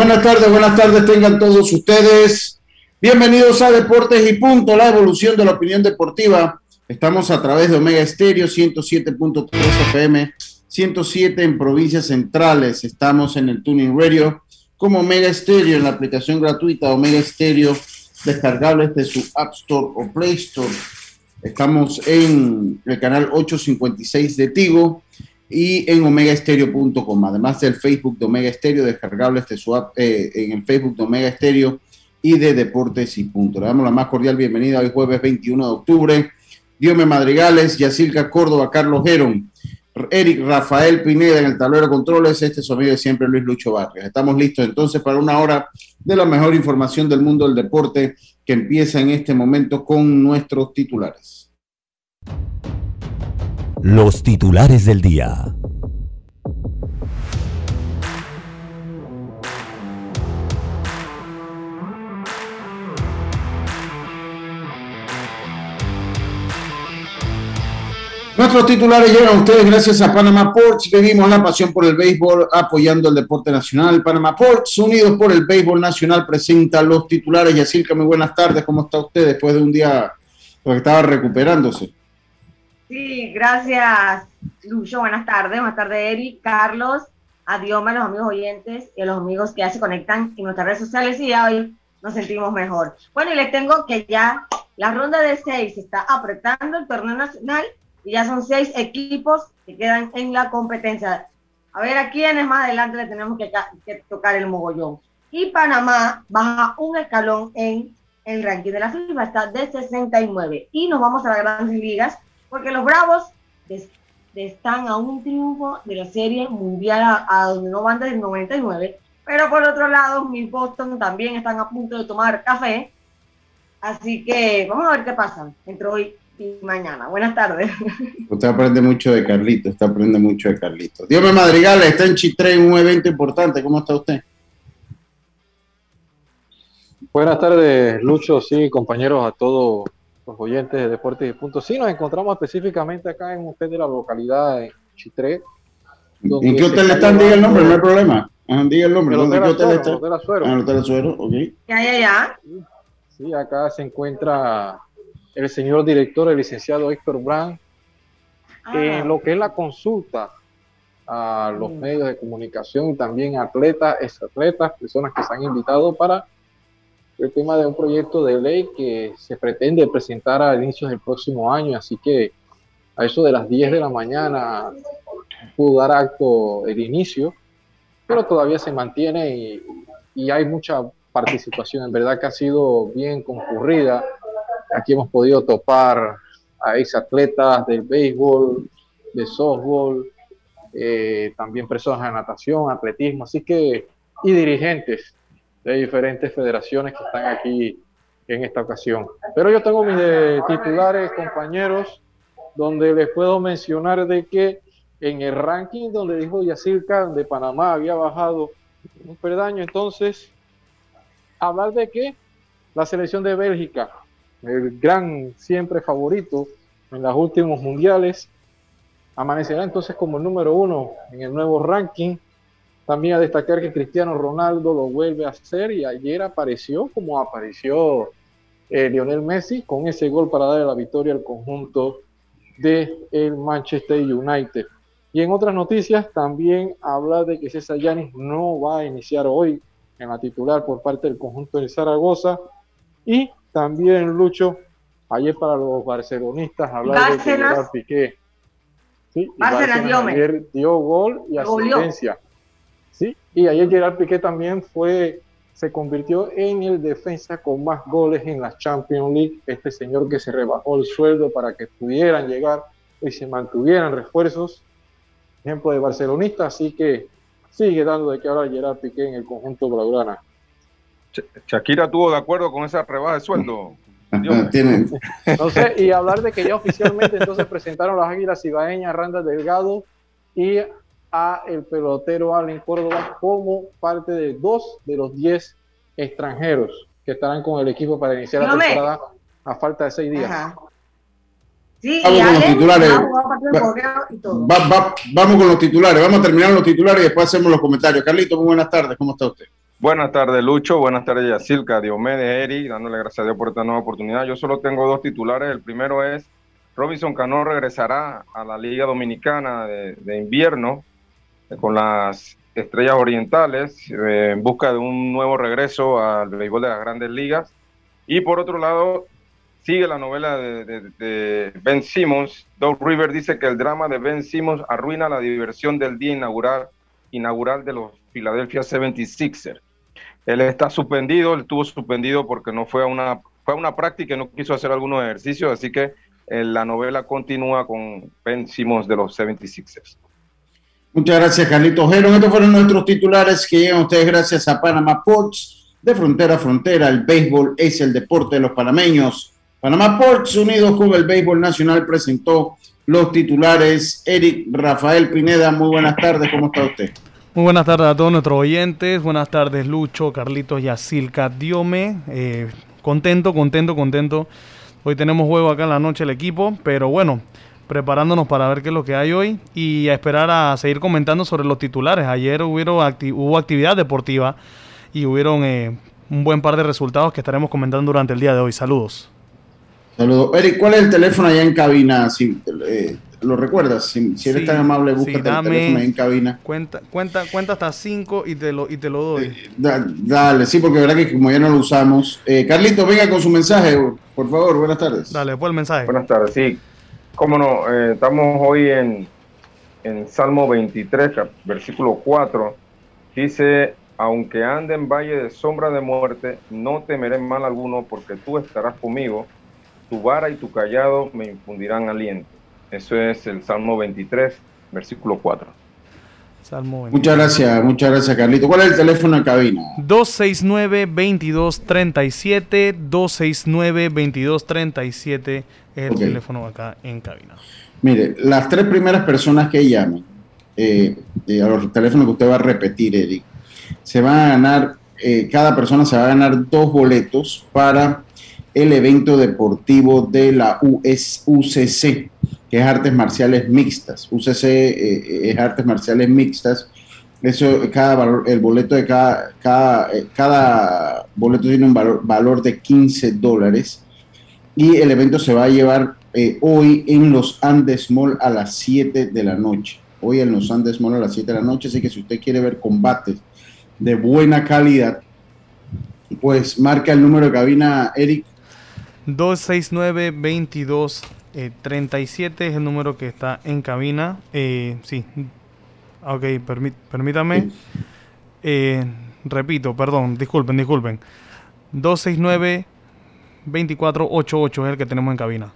Buenas tardes, buenas tardes tengan todos ustedes. Bienvenidos a Deportes y Punto, la evolución de la opinión deportiva. Estamos a través de Omega Estéreo 107.3 FM, 107 en provincias centrales. Estamos en el Tuning Radio como Omega Estéreo en la aplicación gratuita Omega Estéreo, descargable desde su App Store o Play Store. Estamos en el canal 856 de Tigo y en omegaestereo.com, además del Facebook de Omega Estéreo, descargable este su eh, en el Facebook de Omega Estéreo y de Deportes y Punto. Le damos la más cordial bienvenida hoy jueves 21 de octubre. Diome Madrigales, Yacilca Córdoba, Carlos Geron, Eric Rafael Pineda en el tablero de controles, este es su amigo de siempre Luis Lucho Barrios. Estamos listos entonces para una hora de la mejor información del mundo del deporte que empieza en este momento con nuestros titulares. Los titulares del día. Nuestros titulares llegan a ustedes gracias a Panama Ports. Vivimos la pasión por el béisbol apoyando el deporte nacional. Panama Ports, unidos por el béisbol nacional, presenta los titulares. Yacirca, muy buenas tardes. ¿Cómo está usted después de un día que estaba recuperándose? Sí, gracias, Lucho. Buenas tardes. Buenas tardes, Eric, Carlos, adiós a los amigos oyentes y a los amigos que ya se conectan en nuestras redes sociales y ya hoy nos sentimos mejor. Bueno, y les tengo que ya la ronda de seis está apretando el torneo nacional y ya son seis equipos que quedan en la competencia. A ver a quiénes más adelante le tenemos que, que tocar el mogollón. Y Panamá baja un escalón en el ranking de la FIFA, está de 69. Y nos vamos a las grandes ligas porque los Bravos están a un triunfo de la Serie Mundial a, donde no van desde el 99, pero por otro lado, mis Boston también están a punto de tomar café, así que vamos a ver qué pasa entre hoy y mañana. Buenas tardes. Usted aprende mucho de Carlito, usted aprende mucho de Carlito. Dios me madrigal, está en Chitré en un evento importante, ¿cómo está usted? Buenas tardes, Lucho, sí, compañeros, a todos los oyentes de Deportes y Puntos. Sí, nos encontramos específicamente acá en usted de la localidad de Chitré. ¿En qué hotel están? Diga el nombre, no hay problema. diga el nombre. ¿Dónde qué hotel está? Hotel Azuero. En el Hotel Azuero, ok. Ya, ya, ya. Sí, acá se encuentra el señor director, el licenciado Héctor Brand, en lo que es la consulta a los medios de comunicación y también atletas, ex atletas, personas que se han invitado para el tema de un proyecto de ley que se pretende presentar a inicios del próximo año, así que a eso de las 10 de la mañana pudo dar acto el inicio, pero todavía se mantiene y, y hay mucha participación, en verdad que ha sido bien concurrida. Aquí hemos podido topar a ex atletas del béisbol, de softball, eh, también personas de natación, atletismo, así que, y dirigentes de diferentes federaciones que están aquí en esta ocasión. Pero yo tengo mis titulares, compañeros, donde les puedo mencionar de que en el ranking donde dijo Yacirca de Panamá había bajado un perdaño, entonces, hablar de que la selección de Bélgica, el gran siempre favorito en los últimos mundiales, amanecerá entonces como el número uno en el nuevo ranking también a destacar que Cristiano Ronaldo lo vuelve a hacer y ayer apareció como apareció eh, Lionel Messi con ese gol para darle la victoria al conjunto de el Manchester United. Y en otras noticias también habla de que César Yanis no va a iniciar hoy en la titular por parte del conjunto de Zaragoza Y también, Lucho, ayer para los barcelonistas hablar de Gerard Piqué. Sí, ayer dio gol y asistencia. Sí, y ayer Gerard Piqué también fue se convirtió en el defensa con más goles en la Champions League. Este señor que se rebajó el sueldo para que pudieran llegar y se mantuvieran refuerzos. Ejemplo de barcelonista, así que sigue dando de que ahora Gerard Piqué en el conjunto blaugrana. Shakira estuvo de acuerdo con esa rebaja de sueldo. no sé, y hablar de que ya oficialmente entonces presentaron las águilas ibaeñas Randa Delgado y a el pelotero Allen Córdoba como parte de dos de los diez extranjeros que estarán con el equipo para iniciar la temporada a falta de seis días. Sí, vamos con los titulares. vamos con los titulares. Vamos a terminar los titulares y después hacemos los comentarios. Carlito, muy buenas tardes. ¿Cómo está usted? Buenas tardes, Lucho. Buenas tardes, Yacilca, Diomedes, Eri, dándole gracias a Dios por esta nueva oportunidad. Yo solo tengo dos titulares. El primero es Robinson Cano regresará a la Liga Dominicana de invierno con las Estrellas Orientales eh, en busca de un nuevo regreso al béisbol de las grandes ligas. Y por otro lado, sigue la novela de, Ben Simmons. Doug River dice que el drama de Ben Simmons arruina la diversión del día inaugural, inaugural de los Philadelphia 76ers. Él está suspendido, él estuvo suspendido porque no fue a una, fue a una práctica y no quiso hacer algunos ejercicios, así que eh, la novela continúa con Ben Simmons de los 76ers. Muchas gracias, Carlitos Ojero. Estos fueron nuestros titulares que llegan ustedes gracias a Panama Ports. De frontera a frontera, el béisbol es el deporte de los panameños. Panamá Ports, unidos con el béisbol nacional, presentó los titulares. Eric Rafael Pineda, muy buenas tardes, ¿cómo está usted? Muy buenas tardes a todos nuestros oyentes. Buenas tardes, Lucho, Carlitos, Yacilca, Diome. Eh, contento, contento, contento. Hoy tenemos juego acá en la noche el equipo, pero bueno, preparándonos para ver qué es lo que hay hoy y a esperar a seguir comentando sobre los titulares. Ayer hubo actividad deportiva y hubieron eh, un buen par de resultados que estaremos comentando durante el día de hoy. Saludos. Saludos. Eric, ¿cuál es el teléfono allá en cabina? Si, eh, ¿Lo recuerdas? Si, eres tan amable, busca el teléfono ahí en cabina. Cuenta, cuenta, cuenta hasta 5 y, te lo, y te lo doy. Eh, dale, sí, porque verdad que como ya no lo usamos. Carlito, venga con su mensaje, por favor. Buenas tardes. Dale, después el mensaje. Buenas tardes, sí. Cómo no, eh, estamos hoy en, en Salmo 23, versículo 4. Dice, aunque ande en valle de sombra de muerte, no temeré mal alguno, porque tú estarás conmigo, tu vara y tu callado me infundirán aliento. Eso es el Salmo 23, versículo 4. Salmo Muchas gracias, muchas gracias, Carlito. ¿Cuál es el teléfono de cabina? 269-2237, 269-2237 es el teléfono acá en cabina. Mire, las tres primeras personas que llamen eh, eh, a los teléfonos que usted va a repetir, Eric, se van a ganar, eh, cada persona se va a ganar dos boletos para el evento deportivo de la US, UCC, que es Artes Marciales Mixtas. UCC es Artes Marciales Mixtas. Eso, cada el boleto de cada, cada, cada boleto tiene un valor, valor de 15 dólares y el evento se va a llevar eh, hoy en los Andes Mall a las 7 de la noche. Hoy en los Andes Mall a las 7 de la noche, así que si usted quiere ver combates de buena calidad, pues marca el número de cabina, Eric. 269-2237 es el número que está en cabina. Eh, sí, ok, permítame. Eh, repito, perdón, disculpen, disculpen. 269 2488 es el que tenemos en cabina.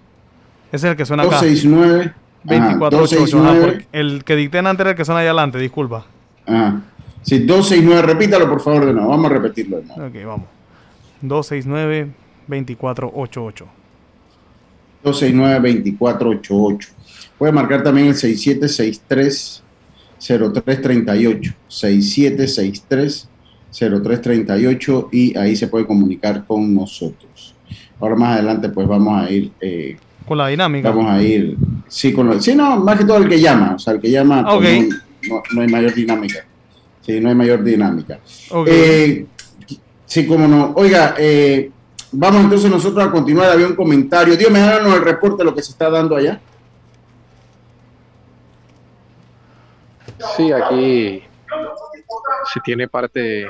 Ese es el que suena acá. 269. 2488. el que dicté antes era el que suena allá adelante, disculpa. Ah, sí, 269, repítalo por favor de nuevo. Vamos a repetirlo de nuevo. Ok, vamos. 269-2488. 269-2488. Puede marcar también el 6763 0338. 6763 0338 y ahí se puede comunicar con nosotros. Ahora más adelante pues vamos a ir... Eh, con la dinámica. Vamos a ir, sí, con lo, sí, no, más que todo el que llama, o sea, el que llama pues, no, hay mayor dinámica. Sí, no hay mayor dinámica. Eh, sí, como no. Oiga, eh, vamos entonces nosotros a continuar, había un comentario. Dios, me háganos el reporte de lo que se está dando allá. Sí, aquí se tiene parte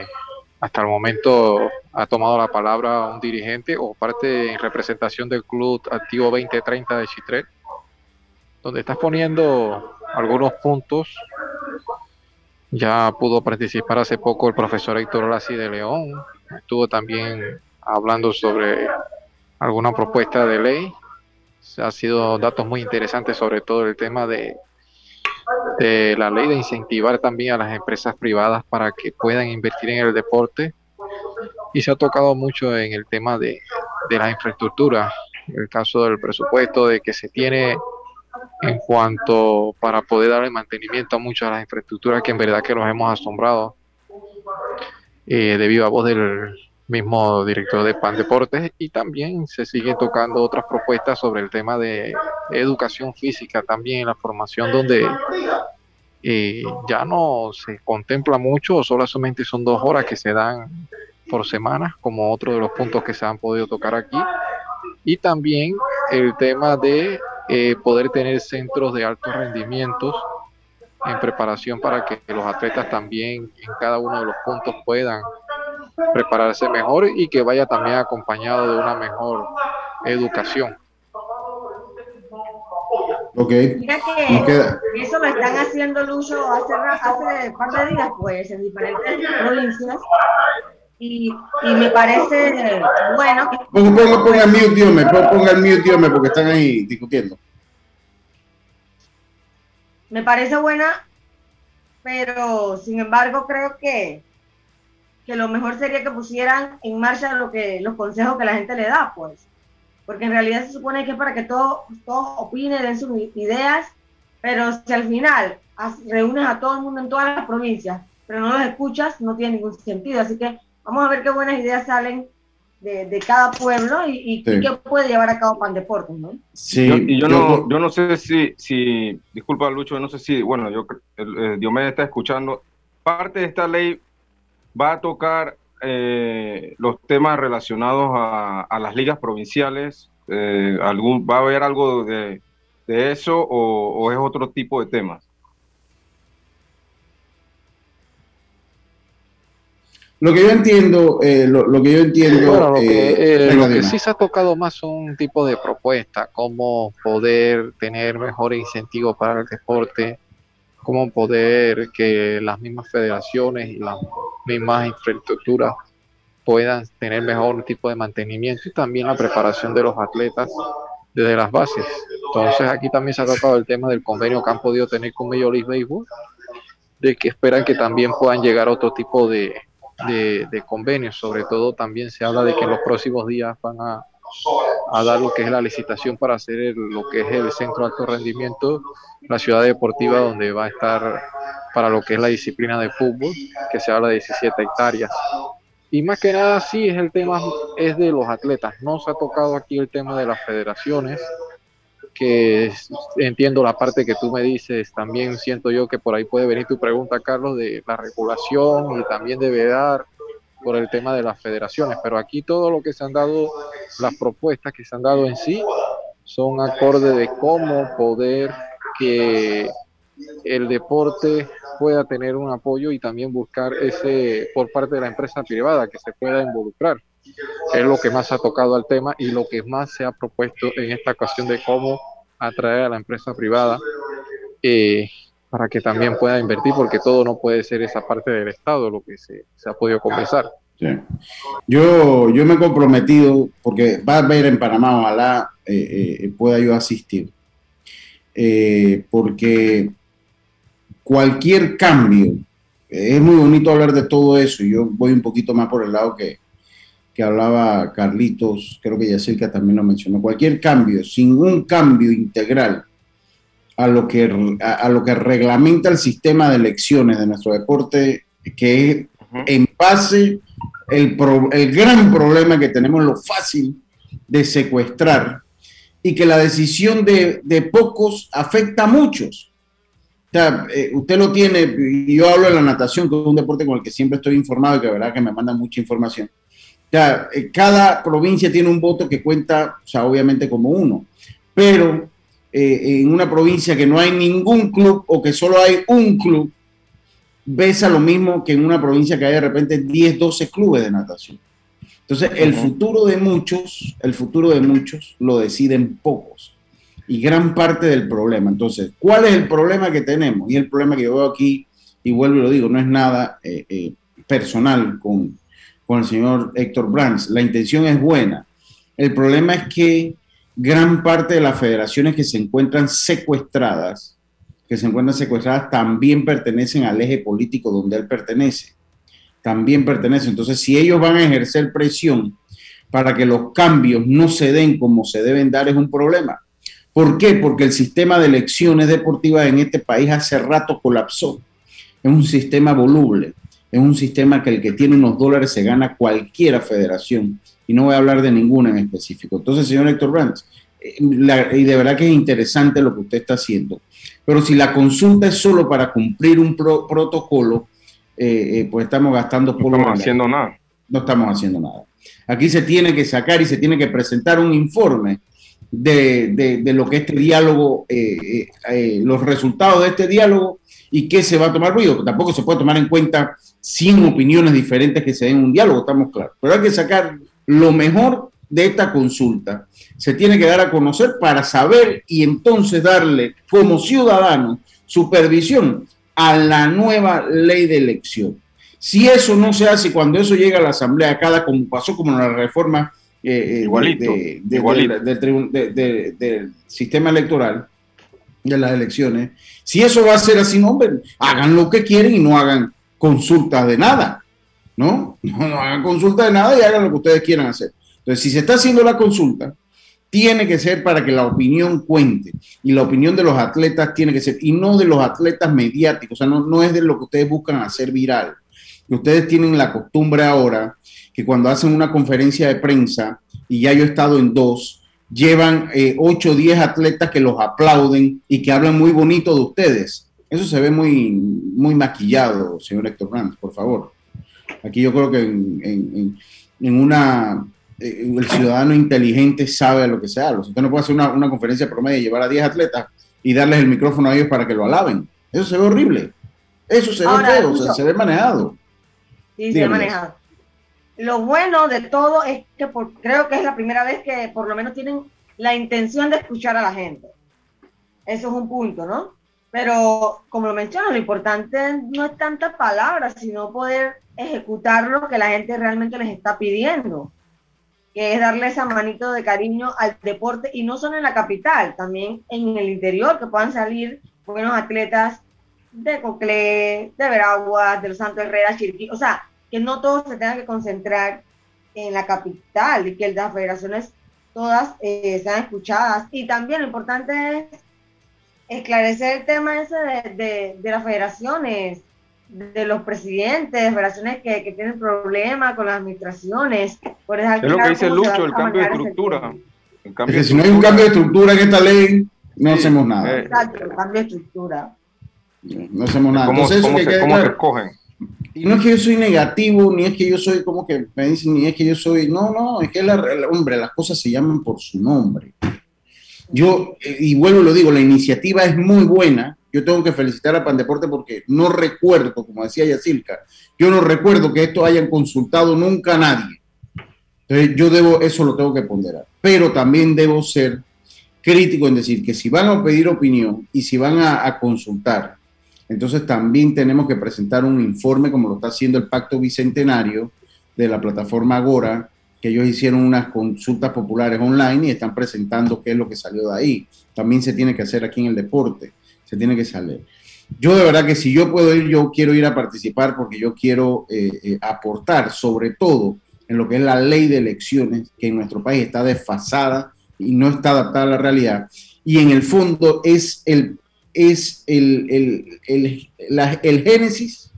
hasta el momento ha tomado la palabra un dirigente o parte en representación del Club Activo 2030 de Chitré, donde está poniendo algunos puntos. Ya pudo participar hace poco el profesor Héctor Lassi de León, estuvo también hablando sobre alguna propuesta de ley. Ha sido datos muy interesantes sobre todo el tema de de la ley de incentivar también a las empresas privadas para que puedan invertir en el deporte y se ha tocado mucho en el tema de, de la infraestructura, el caso del presupuesto de que se tiene en cuanto para poder darle mantenimiento a muchas de las infraestructuras que en verdad que nos hemos asombrado eh, debido a voz del mismo director de PAN Deportes y también se siguen tocando otras propuestas sobre el tema de educación física también, la formación donde eh, ya no se contempla mucho, solamente son dos horas que se dan por semana, como otro de los puntos que se han podido tocar aquí. Y también el tema de eh, poder tener centros de altos rendimientos en preparación para que los atletas también en cada uno de los puntos puedan prepararse mejor y que vaya también acompañado de una mejor educación. Ok. Mira que eso lo están haciendo Lucho hace, hace un par de días, pues, en diferentes provincias. Y, y me parece bueno. Ponga, ponga, ponga el mute, ponga el mute, porque están ahí discutiendo. Me parece buena, pero sin embargo creo que que lo mejor sería que pusieran en marcha lo que, los consejos que la gente le da, pues. Porque en realidad se supone que es para que todos todo opinen, den sus ideas, pero si al final reúnes a todo el mundo en todas las provincias, pero no los escuchas, no tiene ningún sentido. Así que vamos a ver qué buenas ideas salen de, cada pueblo y, qué puede llevar a cabo Pan Deportes, ¿no? Sí, y yo, no, yo no sé si, si, disculpa Lucho, no sé si, bueno, yo, eh, Diomedes está escuchando, parte de esta ley va a tocar eh, los temas relacionados a, las ligas provinciales. Eh, algún, ¿Va a haber algo de, eso o, es otro tipo de temas? Lo que yo entiendo, eh, lo, que yo entiendo, lo, que, lo que sí se ha tocado más un tipo de propuesta, como poder tener mejores incentivos para el deporte, cómo poder que las mismas federaciones y las mismas infraestructuras puedan tener mejor tipo de mantenimiento y también la preparación de los atletas desde las bases. Entonces aquí también se ha tratado el tema del convenio que han podido tener con Major League Baseball, de que esperan que también puedan llegar otro tipo de convenios. Sobre todo también se habla de que en los próximos días van a, a dar lo que es la licitación para hacer lo que es el centro de alto rendimiento, la ciudad deportiva donde va a estar para lo que es la disciplina de fútbol, que se habla de 17 hectáreas. Y más que nada sí es el tema es de los atletas, no se ha tocado aquí el tema de las federaciones, que entiendo la parte que tú me dices, también siento yo que por ahí puede venir tu pregunta, Carlos, de la regulación y también debe dar por el tema de las federaciones, pero aquí todo lo que se han dado, las propuestas que se han dado en sí, son acorde de cómo poder que el deporte pueda tener un apoyo y también buscar ese por parte de la empresa privada que se pueda involucrar. Es lo que más ha tocado al tema y lo que más se ha propuesto en esta ocasión de cómo atraer a la empresa privada eh, para que también pueda invertir, porque todo no puede ser esa parte del Estado lo que se, ha podido conversar. Yo, yo me he comprometido, porque va a haber en Panamá, ojalá eh, eh, pueda yo asistir, eh, porque cualquier cambio, es muy bonito hablar de todo eso, yo voy un poquito más por el lado que, que hablaba Carlitos, creo que Yacirca también lo mencionó, cualquier cambio, sin un cambio integral a lo que, a, lo que reglamenta el sistema de elecciones de nuestro deporte, que es en base el, el gran problema que tenemos, lo fácil de secuestrar y que la decisión de, de pocos afecta a muchos. O sea, eh, usted lo tiene, yo hablo de la natación, que es un deporte con el que siempre estoy informado y que la verdad que me manda mucha información. O sea, eh, cada provincia tiene un voto que cuenta, o sea, obviamente como uno, pero eh, en una provincia que no hay ningún club o que solo hay un club, ves a lo mismo que en una provincia que hay de repente 10, 12 clubes de natación. Entonces, el futuro de muchos, el futuro de muchos lo deciden pocos. Y gran parte del problema. Entonces, ¿cuál es el problema que tenemos? Y el problema que yo veo aquí, y vuelvo y lo digo, no es nada eh, eh, personal con, con el señor Héctor Brands. La intención es buena. El problema es que gran parte de las federaciones que se encuentran secuestradas, que se encuentran secuestradas, también pertenecen al eje político donde él pertenece también pertenece. Entonces, si ellos van a ejercer presión para que los cambios no se den como se deben dar, es un problema. ¿Por qué? Porque el sistema de elecciones deportivas en este país hace rato colapsó. Es un sistema voluble, es un sistema que el que tiene unos dólares se gana cualquiera federación. Y no voy a hablar de ninguna en específico. Entonces, señor Héctor Brandt, eh, y de verdad que es interesante lo que usted está haciendo. Pero si la consulta es solo para cumplir un protocolo, eh, eh, pues estamos gastando por No estamos haciendo nada. No estamos haciendo nada. Aquí se tiene que sacar y se tiene que presentar un informe de, lo que este diálogo, eh, los resultados de este diálogo y qué se va a tomar ruido. Tampoco se puede tomar en cuenta 100 opiniones diferentes que se den en un diálogo, estamos claros. Pero hay que sacar lo mejor de esta consulta. Se tiene que dar a conocer para saber y entonces darle como ciudadano supervisión a la nueva ley de elección. Si eso no se hace cuando eso llega a la Asamblea, cada como pasó como en la reforma eh, del sistema electoral, de las elecciones, si eso va a ser así, no, hombre, hagan lo que quieren y no hagan consultas de nada, ¿no? No, no hagan consultas de nada y hagan lo que ustedes quieran hacer. Entonces, si se está haciendo la consulta, tiene que ser para que la opinión cuente y la opinión de los atletas tiene que ser, y no de los atletas mediáticos, o sea, no, no es de lo que ustedes buscan hacer viral. Ustedes tienen la costumbre ahora que cuando hacen una conferencia de prensa, y ya yo he estado en dos, llevan eh, 8 o 10 atletas que los aplauden y que hablan muy bonito de ustedes. Eso se ve muy, muy maquillado, señor Héctor Ranz, por favor. Aquí yo creo que en, en una eh, el ciudadano inteligente sabe lo que se habla. Usted no puede hacer una, una conferencia promedio y llevar a 10 atletas y darles el micrófono a ellos para que lo alaben. Eso se ve horrible. Eso se ve feo, se ve manejado. Sí, se ve manejado. Lo bueno de todo es que creo que es la primera vez que por lo menos tienen la intención de escuchar a la gente. Eso es un punto, ¿no? Pero como lo menciono, lo importante no es tantas palabras, sino poder ejecutar lo que la gente realmente les está pidiendo que es darle esa manito de cariño al deporte y no solo en la capital, también en el interior, que puedan salir buenos atletas de Coclé, de Veraguas, de los Santos Herrera, Chiriquí, o sea, que no todos se tengan que concentrar en la capital y que las federaciones todas eh, sean escuchadas. Y también lo importante es esclarecer el tema ese de, de las federaciones, de los presidentes, de federaciones que, que, tienen problemas con las administraciones. Por es lo que dice Lucho, el cambio de estructura. si no hay un cambio de estructura en esta ley, no hacemos nada. Eh. Exacto, el cambio de estructura. No hacemos nada. ¿Cómo, se, escogen? Y no es que yo soy negativo, ni es que yo soy como que me dicen, ni es que yo soy, no, no, es que la, hombre, las cosas se llaman por su nombre. Yo, eh, y vuelvo y lo digo, la iniciativa es muy buena, yo tengo que felicitar a Pandeporte porque no recuerdo, como decía Yacilca, yo no recuerdo que esto hayan consultado nunca a nadie. Entonces yo debo, eso lo tengo que ponderar. Pero también debo ser crítico en decir que si van a pedir opinión y si van a, a consultar, entonces también tenemos que presentar un informe como lo está haciendo el Pacto Bicentenario de la plataforma Agora, que ellos hicieron unas consultas populares online y están presentando qué es lo que salió de ahí. También se tiene que hacer aquí en el deporte se tiene que salir. Yo de verdad que si yo puedo ir, yo quiero ir a participar porque yo quiero eh, eh, aportar sobre todo en lo que es la ley de elecciones, que en nuestro país está desfasada y no está adaptada a la realidad. Y en el fondo es el, es el, el, el, el génesis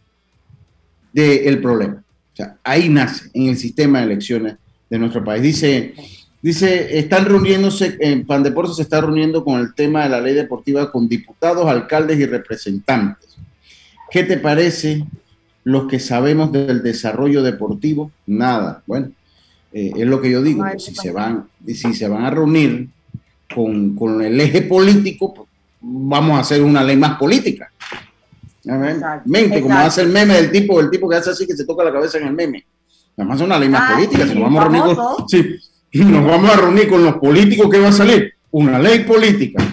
del problema. O sea, ahí nace, en el sistema de elecciones de nuestro país. Dice Dice, están reuniéndose, en Pandeporte se está reuniendo con el tema de la ley deportiva con diputados, alcaldes y representantes. ¿Qué te parece los que sabemos del desarrollo deportivo? Nada. Bueno, eh, es lo que yo digo. si, se van, si se van a reunir con, con el eje político, pues, vamos a hacer una ley más política. Mente, como hace el meme del tipo, el tipo que hace así que se toca la cabeza en el meme. Además es una ley más ah, política. Si nos vamos a reunir con, nos vamos a reunir con los políticos, ¿qué va a salir? Una ley política.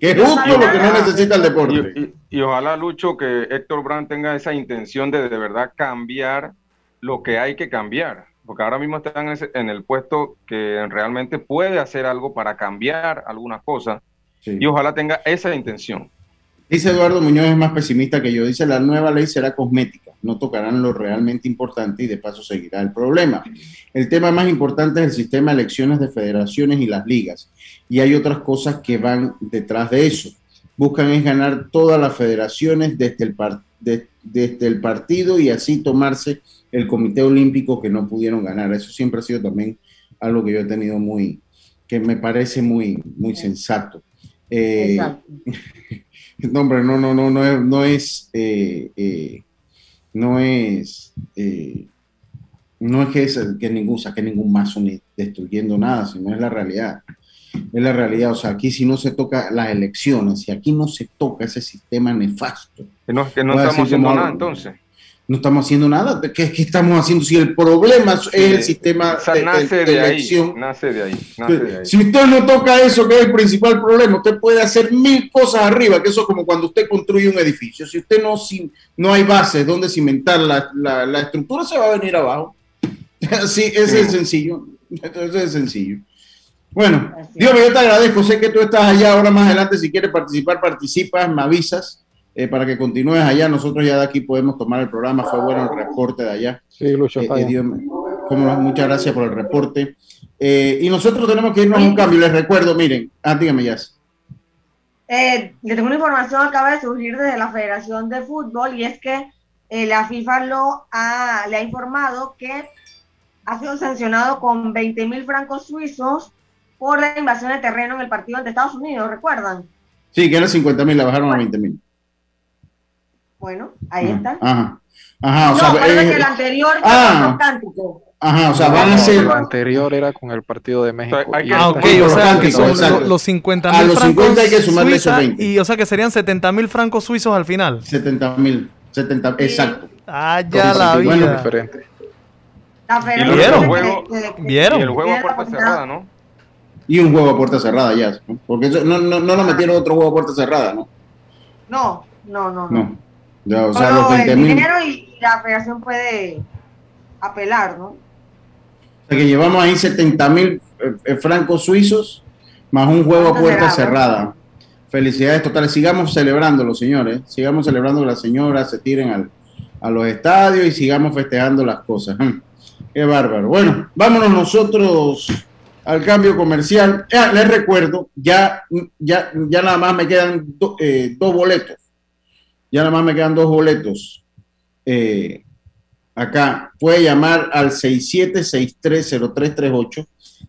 Que es justo lo que no necesita el deporte. Y, ojalá, Lucho, que Héctor Brand tenga esa intención de de verdad cambiar lo que hay que cambiar. Porque ahora mismo están en el puesto que realmente puede hacer algo para cambiar algunas cosas. Y ojalá tenga esa intención. Dice Eduardo Muñoz, es más pesimista que yo. Dice, la nueva ley será cosmética, no tocarán lo realmente importante y de paso seguirá el problema. El tema más importante es el sistema de elecciones de federaciones y las ligas. Y hay otras cosas que van detrás de eso. Buscan es ganar todas las federaciones desde el, desde el partido y así tomarse el Comité Olímpico que no pudieron ganar. Eso siempre ha sido también algo que yo he tenido muy, que me parece muy, muy sensato. Eh, No, hombre, no, no, no, no es, no es, eh, eh, no es, eh, no es que, es que ningún, saque ningún mazo ni destruyendo nada, sino es la realidad. Es la realidad, o sea, aquí si no se toca las elecciones, si aquí no se toca ese sistema nefasto. Que no, que no estamos haciendo nada entonces no estamos haciendo nada. ¿Qué, qué estamos haciendo? Si el problema es el sistema de, nace de, elección. Ahí, nace de ahí. Si usted no toca eso, que es el principal problema, usted puede hacer mil cosas arriba, que eso es como cuando usted construye un edificio. Si usted no, si, no hay bases donde cimentar la, la, estructura, se va a venir abajo. Así, ese es sencillo. Ese es sencillo. Bueno, Dios, yo te agradezco. Sé que tú estás allá ahora más adelante. Si quieres participar, participas, me avisas. Eh, para que continúes allá. Nosotros ya de aquí podemos tomar el programa. Fue bueno el reporte de allá. Sí, Lucho. Eh, eh muchas gracias por el reporte. Eh, y nosotros tenemos que irnos a un cambio. Les recuerdo, miren, ah, dígame, ya. le tengo una información acaba de surgir desde la Federación de Fútbol y es que la FIFA lo ha, le ha informado que ha sido sancionado con 20 mil francos suizos por la invasión de terreno en el partido ante Estados Unidos, ¿recuerdan? Sí, que eran 50 mil, la bajaron a 20 mil. Bueno, ahí está. Ajá. Ajá, o sea, eh, que el anterior ah, Ajá, o sea, van a ser. El anterior era con el partido de México. ah, ok, o sea, que son los 50 mil. A los 50 hay que sumarle esos 20. Y o sea que serían 70 mil francos suizos al final. 70 mil, 70, exacto. Ah, ya la vida. Bueno, diferente. ¿Vieron? ¿Vieron? Y el juego a puerta cerrada, ¿no? Y un juego a puerta cerrada ya, porque eso, no, no, no lo metieron otro juego a puerta cerrada, ¿no? No, no, no. no o sea, los 20 el dinero y la federación puede apelar, ¿no? O sea que llevamos ahí 70 mil eh, eh, francos suizos más un juego a puerta cerrada. Felicidades totales. Sigamos celebrándolo, señores. Sigamos celebrando que las señoras se tiren al, a los estadios y sigamos festejando las cosas. Qué bárbaro. Bueno, vámonos nosotros al cambio comercial. les recuerdo, ya, ya, ya nada más me quedan eh, dos boletos ya nada más me quedan dos boletos. Eh, acá puede llamar al 67630338.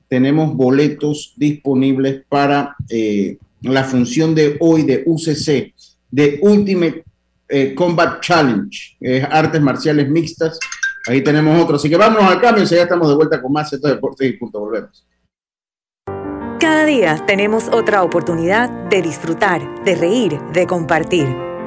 Tenemos boletos disponibles para eh, la función de hoy de UCC, de Ultimate eh, Combat Challenge, artes marciales mixtas. Ahí tenemos otro. Así que vamos al cambio y ya estamos de vuelta con más de Deportes y punto. Volvemos. Cada día tenemos otra oportunidad de disfrutar, de reír, de compartir.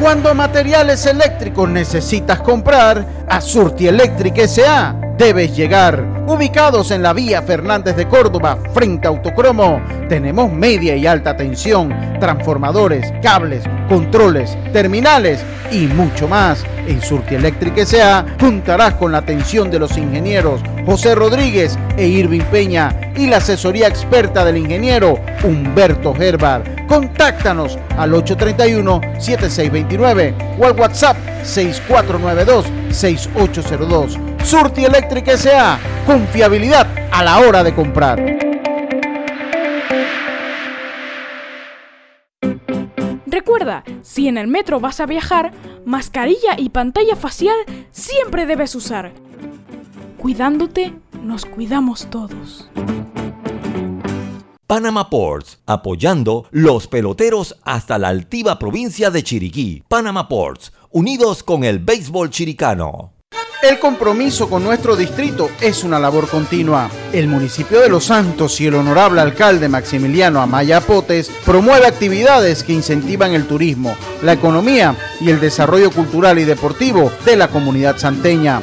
Cuando materiales eléctricos necesitas comprar, a Surti Electric S.A. debes llegar. Ubicados en la vía Fernández de Córdoba, frente a Autocromo, tenemos media y alta tensión, transformadores, cables, controles, terminales y mucho más En Surti Electric S.A. contarás con la atención de los ingenieros José Rodríguez e Irving Peña y la asesoría experta del ingeniero Humberto Gerbar. Contáctanos al 831-7629 o al WhatsApp 6492-6802. Surti Electric S.A. Confiabilidad a la hora de comprar. Recuerda, si en el metro vas a viajar, mascarilla y pantalla facial siempre debes usar. Cuidándote, nos cuidamos todos. Panama Ports, apoyando los peloteros hasta la altiva provincia de Chiriquí. Panama Ports, unidos con el béisbol chiricano. El compromiso con nuestro distrito es una labor continua. El municipio de Los Santos y el honorable alcalde Maximiliano Amaya Potes promueve actividades que incentivan el turismo, la economía y el desarrollo cultural y deportivo de la comunidad santeña.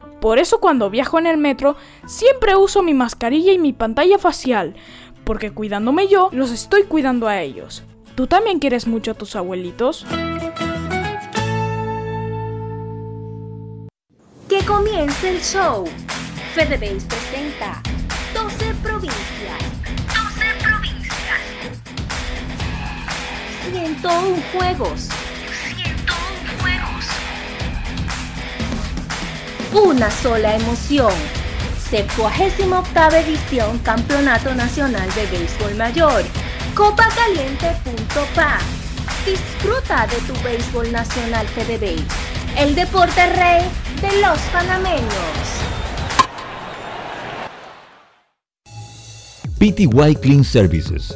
Por eso cuando viajo en el metro siempre uso mi mascarilla y mi pantalla facial, porque cuidándome yo, los estoy cuidando a ellos. ¿Tú también quieres mucho a tus abuelitos? Que comience el show. FedeBase presenta 12 provincias. 12 provincias. 101 juegos. Una sola emoción. 78 edición Campeonato Nacional de Béisbol Mayor. Copacaliente.pa. Disfruta de tu béisbol nacional FedeBase. El deporte rey de los panameños. PTY Clean Services,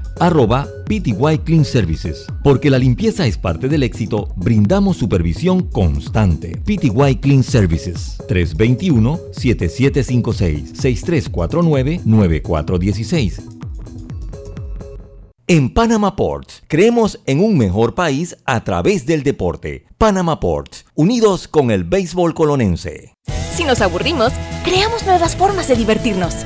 arroba PTY Clean Services. Porque la limpieza es parte del éxito, brindamos supervisión constante. PTY Clean Services 321-7756-6349-9416. En Panama Ports, creemos en un mejor país a través del deporte. Panama Ports, unidos con el béisbol colonense. Si nos aburrimos, creamos nuevas formas de divertirnos.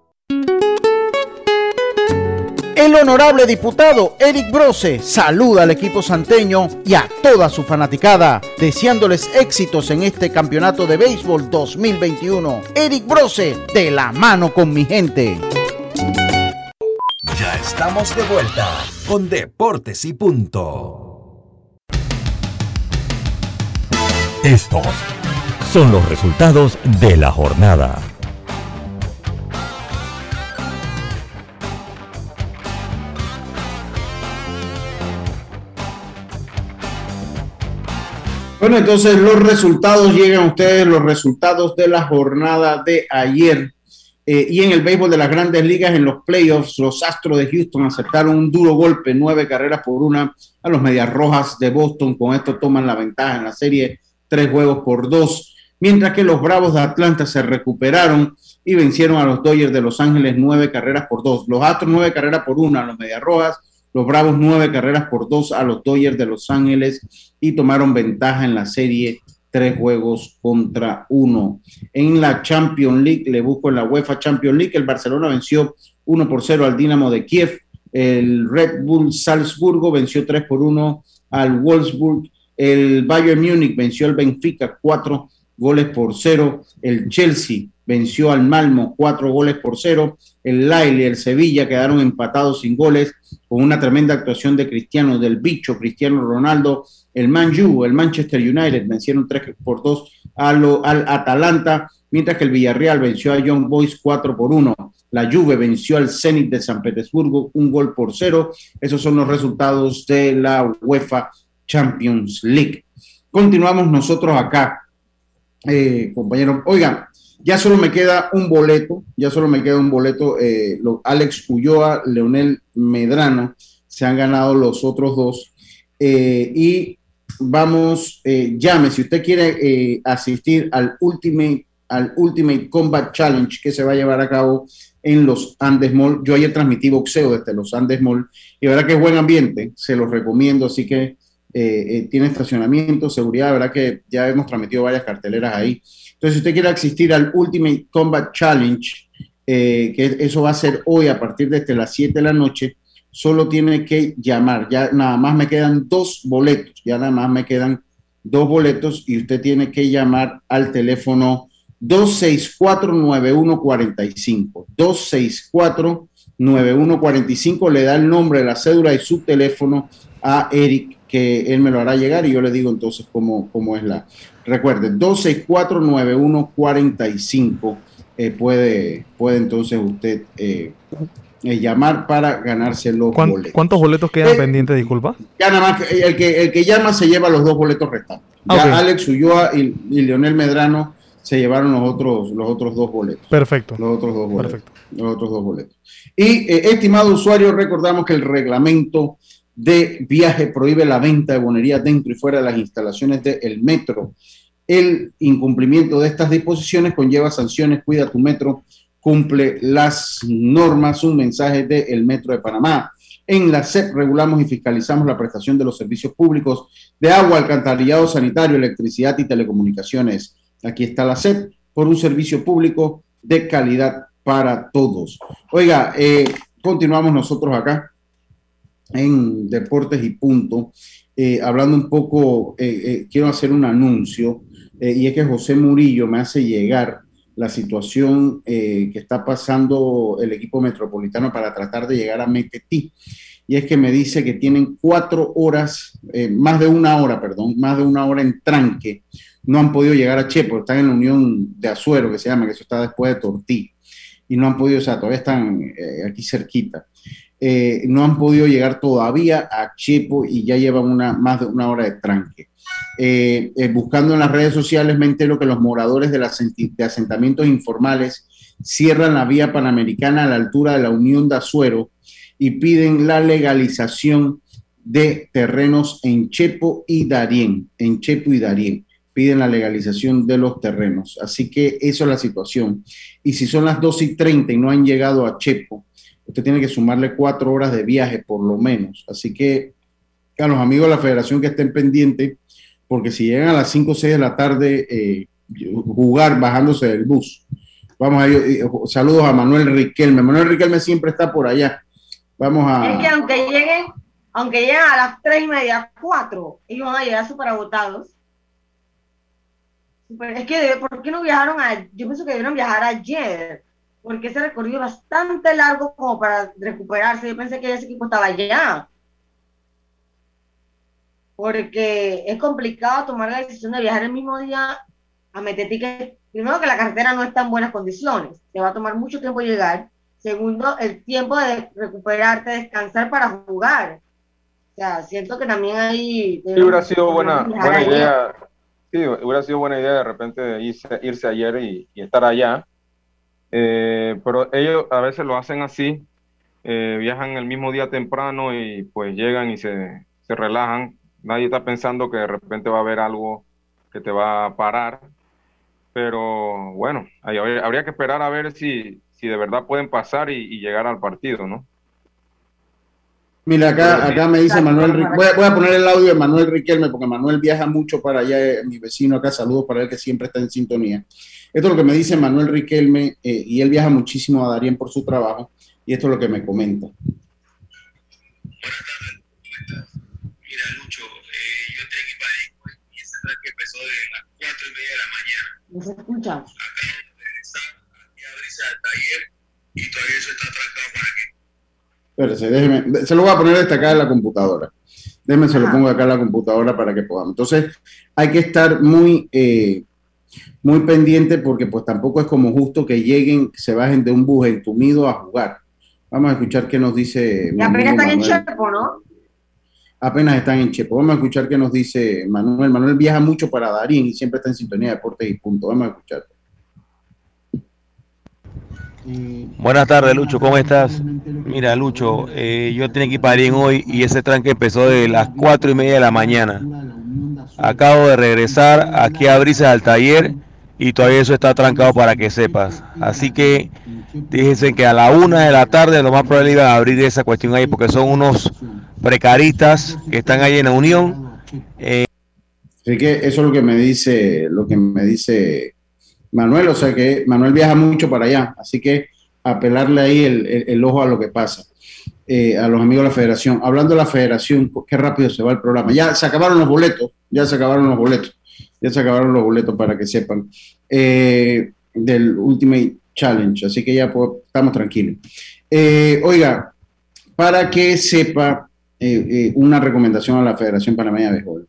El honorable diputado Eric Brose saluda al equipo santeño y a toda su fanaticada, deseándoles éxitos en este campeonato de béisbol 2021. Eric Brose, de la mano con mi gente. Ya estamos de vuelta con Deportes y Punto. Estos son los resultados de la jornada. Bueno, entonces los resultados llegan a ustedes, los resultados de la jornada de ayer. Eh, y en el béisbol de las grandes ligas, en los playoffs, los Astros de Houston aceptaron un duro golpe, nueve carreras por una a los Medias Rojas de Boston. Con esto toman la ventaja en la serie, tres juegos por dos. Mientras que los Bravos de Atlanta se recuperaron y vencieron a los Dodgers de Los Ángeles nueve carreras por dos. Los Astros nueve carreras por una a los Medias Rojas. Los Bravos nueve carreras por dos a los Dodgers de Los Ángeles y tomaron ventaja en la serie tres juegos contra uno. En la Champions League, le busco en la UEFA Champions League, el Barcelona venció 1 por 0 al Dinamo de Kiev, el Red Bull Salzburgo venció 3 por 1 al Wolfsburg, el Bayern Múnich venció al Benfica 4 goles por 0, el Chelsea venció al Malmo 4 goles por 0, el Lille y el Sevilla quedaron empatados sin goles con una tremenda actuación de Cristiano del bicho Cristiano Ronaldo el Manju, el Manchester United vencieron 3 por 2 al Atalanta, mientras que el Villarreal venció a Young Boys 4 por 1. La Juve venció al Zenit de San Petersburgo un gol por cero. Esos son los resultados de la UEFA Champions League. Continuamos nosotros acá, eh, compañeros. Oigan, ya solo me queda un boleto, ya solo me queda un boleto. Eh, Alex Ulloa, Leonel Medrano se han ganado los otros dos. Eh, y vamos, eh, llame si usted quiere asistir al Ultimate, al Ultimate Combat Challenge que se va a llevar a cabo en los Andes Mall. Yo ayer transmití boxeo desde los Andes Mall y verdad que es buen ambiente, se los recomiendo, así que tiene estacionamiento, seguridad, verdad que ya hemos transmitido varias carteleras ahí. Entonces, si usted quiere asistir al Ultimate Combat Challenge, que eso va a ser hoy a partir de este, las 7 de la noche, solo tiene que llamar. Ya nada más me quedan dos boletos, ya nada más me quedan dos boletos y usted tiene que llamar al teléfono 264-9145. 264-9145 le da el nombre, la cédula y su teléfono a Eric, que él me lo hará llegar y yo le digo entonces cómo, cómo es la. Recuerde, 264-9145 eh, puede, puede entonces usted eh, eh, llamar para ganarse los boletos. ¿Cuántos boletos quedan eh, pendientes, disculpa? Ya nada más, el que, el que llama se lleva los dos boletos restantes. Ya Alex Ulloa y, Leonel Medrano se llevaron los otros, los otros dos boletos. Perfecto. Los otros dos boletos. Perfecto. Los otros dos boletos. Y, eh, estimado usuario, recordamos que el reglamento de viaje prohíbe la venta de bonería dentro y fuera de las instalaciones del metro. El incumplimiento de estas disposiciones conlleva sanciones. Cuida tu metro cumple las normas, un mensaje del Metro de Panamá. En la SEP regulamos y fiscalizamos la prestación de los servicios públicos de agua, alcantarillado sanitario, electricidad y telecomunicaciones. Aquí está la SEP por un servicio público de calidad para todos. Oiga, eh, continuamos nosotros acá en Deportes y Punto, eh, hablando un poco, eh, quiero hacer un anuncio, y es que José Murillo me hace llegar la situación eh, que está pasando el equipo metropolitano para tratar de llegar a Mequetí. Y es que me dice que tienen cuatro horas, eh, más de una hora, perdón, más de una hora en tranque. No han podido llegar a Chepo, están en la Unión de Azuero, que se llama, que eso está después de Tortí. Y no han podido, o sea, todavía están eh, aquí cerquita. No han podido llegar todavía a Chepo y ya llevan una, más de una hora de tranque. Eh, eh, buscando en las redes sociales me entero que los moradores de, de, asentamientos informales cierran la vía panamericana a la altura de la Unión de Azuero y piden la legalización de terrenos en Chepo y Darién, en Chepo y Darién. Piden la legalización de los terrenos. Así que eso es la situación. Y si son las 2 y 30 y no han llegado a Chepo, usted tiene que sumarle cuatro horas de viaje por lo menos. Así que a los amigos de la federación que estén pendientes, porque si llegan a las 5 o 6 de la tarde, eh, jugar bajándose del bus. Vamos a ir, saludos a Manuel Riquelme. Manuel Riquelme siempre está por allá. Vamos a. Es que aunque lleguen, aunque lleguen a las 3 y media, 4, ellos van a llegar súper agotados. Es que, ¿por qué no viajaron a.? Yo pienso que debieron viajar ayer, porque ese recorrido es bastante largo como para recuperarse. Yo pensé que ese equipo estaba allá. Porque es complicado tomar la decisión de viajar el mismo día a Metetí, primero que la carretera no está en buenas condiciones, te va a tomar mucho tiempo llegar, segundo, el tiempo de recuperarte, descansar para jugar. O sea, siento que también hay... Sí, hubiera sido buena, buena idea, sí, hubiera sido buena idea de repente irse, irse ayer y, estar allá, Eh, pero ellos a veces lo hacen así, eh, viajan el mismo día temprano y pues llegan y se, se relajan. Nadie está pensando que de repente va a haber algo que te va a parar. Pero bueno, habría que esperar a ver si, si de verdad pueden pasar y, llegar al partido, ¿no? Mira, acá, acá me dice Manuel, voy a, voy a, poner el audio de Manuel Riquelme porque Manuel viaja mucho para allá, eh, mi vecino acá, saludos para él que siempre está en sintonía. Esto es lo que me dice Manuel Riquelme eh, y él viaja muchísimo a Darien por su trabajo y esto es lo que me comenta. Mira, Lucho, eh, yo tengo que ir y ese que empezó de las cuatro y media de la mañana. ¿No se escucha? Acá de regresar aquí a brisa del taller y todavía eso está trancado para que. Espérese, déjeme, se lo voy a poner destacado en la computadora. Déjeme, se lo pongo acá en la computadora para que podamos. Entonces, hay que estar muy eh, muy pendiente porque pues tampoco es como justo que lleguen, se bajen de un bus entumido a jugar. Vamos a escuchar qué nos dice. apenas están en Chepo, ¿no? Apenas están en Chepo. Vamos a escuchar qué nos dice Manuel. Manuel viaja mucho para Darín y siempre está en sintonía de deportes y punto. Vamos a escuchar. Buenas tardes, Lucho, ¿cómo estás? Mira, Lucho, eh, yo tenía que ir para Darín hoy y ese tranque empezó de las cuatro y media de la mañana. Acabo de regresar aquí a Brisa al taller y todavía eso está trancado para que sepas. Así que Díjense que a la una de la tarde lo más probable iba a abrir esa cuestión ahí porque son unos precaristas que están ahí en la Unión. Eh, Así que eso es lo que me dice, lo que me dice Manuel, o sea que Manuel viaja mucho para allá, así que apelarle ahí el, ojo a lo que pasa. Eh, a los amigos de la federación. Hablando de la federación, qué rápido se va el programa. Ya se acabaron los boletos, ya se acabaron los boletos, ya se acabaron los boletos para que sepan. Eh, del Ultimate Challenge, así que ya estamos tranquilos. Eh, oiga, para que sepa eh, una recomendación a la Federación Panameña de Béisbol.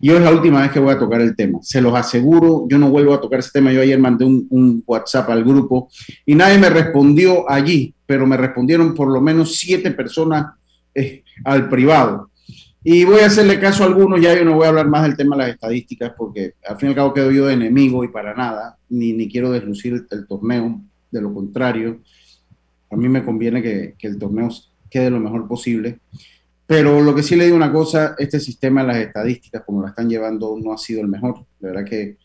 Yo es la última vez que voy a tocar el tema. Se los aseguro, yo no vuelvo a tocar ese tema. Yo ayer mandé un, un, WhatsApp al grupo y nadie me respondió allí, pero me respondieron por lo menos siete personas al privado. Y voy a hacerle caso a algunos, ya yo no voy a hablar más del tema de las estadísticas, porque al fin y al cabo quedo yo de enemigo y para nada, ni, ni quiero deslucir el, torneo, de lo contrario, a mí me conviene que, que, el torneo quede lo mejor posible. Pero lo que sí le digo una cosa, este sistema de las estadísticas, como lo están llevando, no ha sido el mejor. De verdad que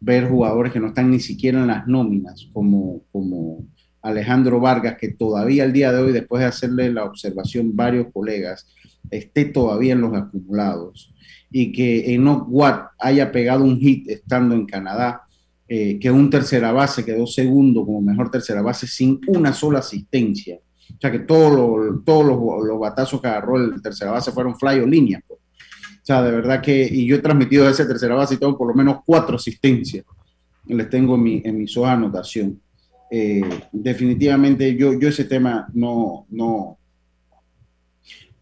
ver jugadores que no están ni siquiera en las nóminas, como, como Alejandro Vargas, que todavía al día de hoy, después de hacerle la observación varios colegas, esté todavía en los acumulados y que Enoch Watt haya pegado un hit estando en Canadá, eh, que un tercera base quedó segundo como mejor tercera base sin una sola asistencia. O sea que todos todos los, batazos que agarró el tercera base fueron fly o línea. Pues. O sea, de verdad que, y yo he transmitido ese tercera base y tengo por lo menos cuatro asistencias. Les tengo en mi, en mi soja anotación. Eh, definitivamente yo, yo ese tema no, no,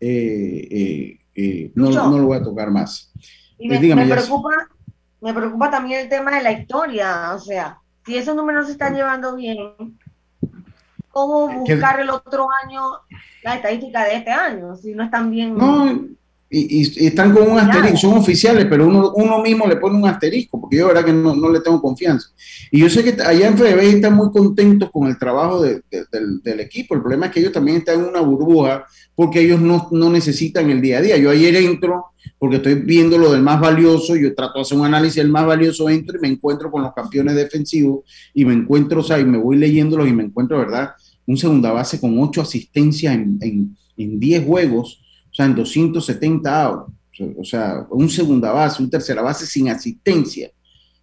eh, eh, eh, no, no, lo voy a tocar más. me, me preocupa, me preocupa también el tema de la historia, o sea, si esos números se están llevando bien, ¿cómo buscar el otro año la estadística de este año? Si no están bien... No, y, están con un asterisco, son oficiales, pero uno, uno mismo le pone un asterisco, porque yo, verdad, que no, no le tengo confianza. Y yo sé que allá en FDB están muy contentos con el trabajo del, del, equipo. El problema es que ellos también están en una burbuja porque ellos no, no, necesitan el día a día. Yo ayer entro porque estoy viendo lo del más valioso, yo trato de hacer un análisis del más valioso, entro y me encuentro con los campeones defensivos y me encuentro, o sea, y me voy leyéndolos y me encuentro, ¿verdad? Un segunda base con ocho asistencias en, en, en 10 juegos, o sea, en 270 outs. O sea, un segunda base, un tercera base sin asistencia.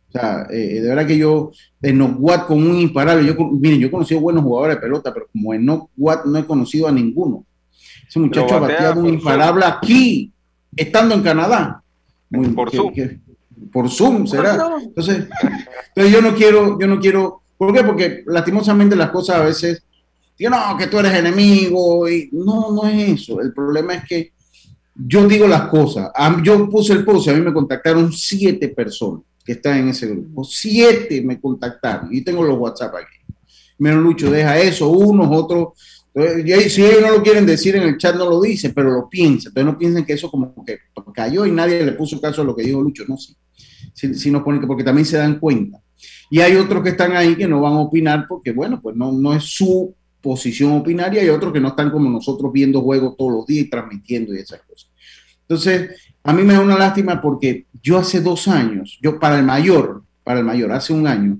O sea, eh, de verdad que yo, en Watt con un imparable, yo, miren, yo he conocido buenos jugadores de pelota, pero como en Watt no he conocido a ninguno. Ese muchacho ha bateado un imparable aquí, estando en Canadá. por Zoom. por Zoom, será. Entonces, entonces, yo no quiero, yo no quiero, ¿por qué? Porque lastimosamente las cosas a veces, digo, no, que tú eres enemigo, y no, no es eso. El problema es que yo digo las cosas. Yo puse el post a mí me contactaron siete personas que están en ese grupo. Siete me contactaron y tengo los WhatsApp aquí. Menos Lucho, deja eso, unos, otros si ellos no lo quieren decir en el chat, no lo dicen, pero lo piensan. Entonces no piensen que eso como que cayó y nadie le puso caso a lo que dijo Lucho. No, sí. Si, nos ponen que porque también se dan cuenta. Y hay otros que están ahí que no van a opinar porque, bueno, pues no, no es su posición opinaria y otros que no están como nosotros viendo juegos todos los días y transmitiendo y esas cosas. Entonces, a mí me da una lástima porque yo hace dos años, yo para el mayor, para el mayor, hace un año,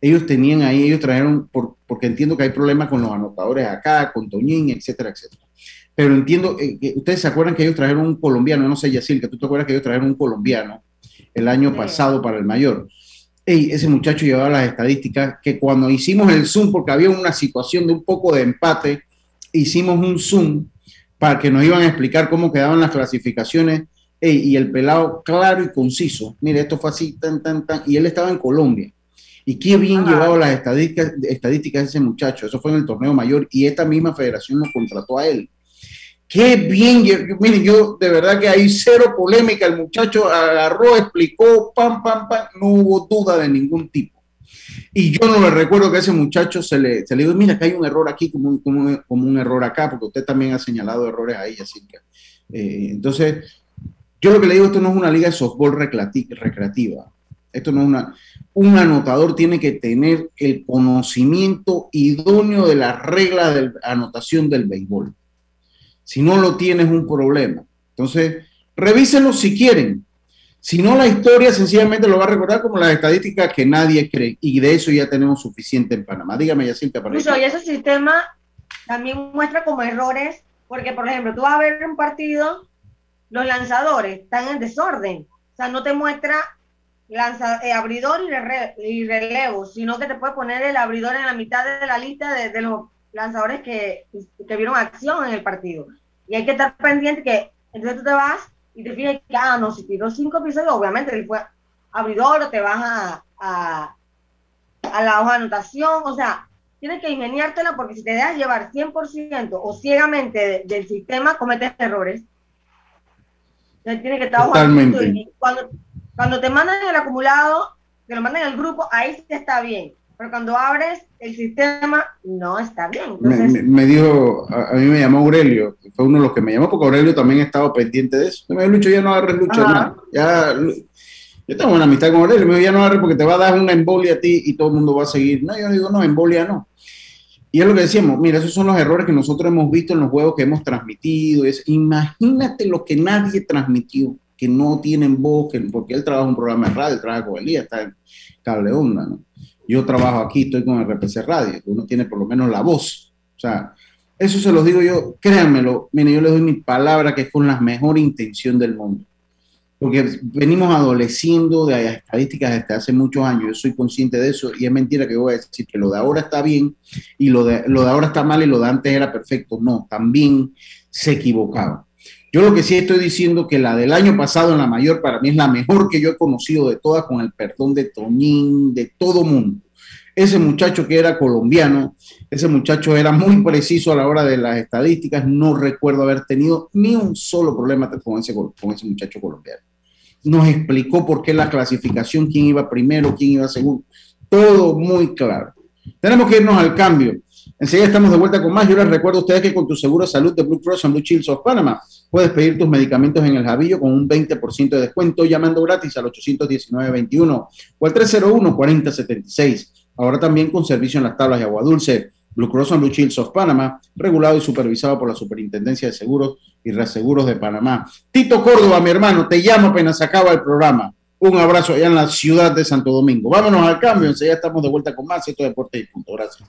ellos tenían ahí, ellos trajeron, por, porque entiendo que hay problemas con los anotadores acá, con Toñín, etcétera, etcétera. Pero entiendo, eh, que ustedes se acuerdan que ellos trajeron un colombiano, no sé, Yacil, que tú te acuerdas que ellos trajeron un colombiano el año pasado para el mayor. Ey, ese muchacho llevaba las estadísticas que cuando hicimos el Zoom, porque había una situación de un poco de empate, hicimos un Zoom para que nos iban a explicar cómo quedaban las clasificaciones y el pelado claro y conciso. Mire, esto fue así, tan, tan, tan. Y él estaba en Colombia. Y qué bien llevado las estadísticas, estadísticas de ese muchacho. Eso fue en el torneo mayor y esta misma federación lo contrató a él. Qué bien, yo, miren, yo de verdad que hay cero polémica. El muchacho agarró, explicó, pam, pam, pam, no hubo duda de ningún tipo. Y yo no le recuerdo que a ese muchacho se le, se mira, que hay un error aquí como, un error acá, porque usted también ha señalado errores ahí, así que. Eh, entonces, yo lo que le digo, esto no es una liga de softball recreativa. Esto no es una... Un anotador tiene que tener el conocimiento idóneo de las reglas de anotación del béisbol. Si no lo tienes, un problema. Entonces, revísenlo si quieren. Si no, la historia sencillamente lo va a recordar como las estadísticas que nadie cree. Y de eso ya tenemos suficiente en Panamá. Dígame, Yacinta, para eso. Y ese sistema también muestra como errores, porque, por ejemplo, tú vas a ver un partido los lanzadores están en desorden. O sea, no te muestra lanza, eh, abridor y, relevo, sino que te puede poner el abridor en la mitad de la lista de, los lanzadores que, que, vieron acción en el partido. Y hay que estar pendiente que entonces tú te vas y te fijas que, ah, no, si tiró cinco episodios, obviamente él fue abridor te vas a, a, a la hoja de anotación. O sea, tienes que ingeniártela porque si te dejas llevar 100% o ciegamente del sistema, cometes errores tiene que estar Totalmente. cuando, cuando te mandan el acumulado, que lo mandan al grupo, ahí sí está bien. Pero cuando abres el sistema, no está bien. me, dijo, a, mí me llamó Aurelio, fue uno de los que me llamó, porque Aurelio también estaba pendiente de eso. Me dijo, Lucho, ya no agarres Lucho, no. Ya, yo tengo una amistad con Aurelio, me dijo, ya no agarres porque te va a dar una embolia a ti y todo el mundo va a seguir. No, yo digo, no, embolia no. Y es lo que decíamos, mira, esos son los errores que nosotros hemos visto en los juegos que hemos transmitido. Es, imagínate lo que nadie transmitió, que no tienen voz, que, porque él trabaja en un programa de radio, trabaja con Elías, está en Cable Onda, ¿no? Yo trabajo aquí, estoy con RPC Radio, uno tiene por lo menos la voz. O sea, eso se los digo yo, créanmelo, mire, yo les doy mi palabra que es con la mejor intención del mundo porque venimos adoleciendo de estadísticas desde hace muchos años, yo soy consciente de eso y es mentira que voy a decir que lo de ahora está bien y lo de, lo de ahora está mal y lo de antes era perfecto, no, también se equivocaba. Yo lo que sí estoy diciendo que la del año pasado en la mayor para mí es la mejor que yo he conocido de todas con el perdón de Toñín, de todo mundo. Ese muchacho que era colombiano, ese muchacho era muy preciso a la hora de las estadísticas, no recuerdo haber tenido ni un solo problema con ese, con ese muchacho colombiano nos explicó por qué la clasificación, quién iba primero, quién iba segundo. Todo muy claro. Tenemos que irnos al cambio. Enseguida estamos de vuelta con más. Yo les recuerdo a ustedes que con tu seguro de salud de Blue Cross and Blue Shields of Panama puedes pedir tus medicamentos en el Javillo con un 20% de descuento llamando gratis al 819-21 o al 301-4076. Ahora también con servicio en las tablas de agua dulce. Blue Cross and Blue Shields of Panama, regulado y supervisado por la Superintendencia de Seguros y Reaseguros de Panamá. Tito Córdoba, mi hermano, te llamo apenas acaba el programa. Un abrazo allá en la ciudad de Santo Domingo. Vámonos al cambio, enseguida estamos de vuelta con más. Esto es Deporte y Punto. Gracias.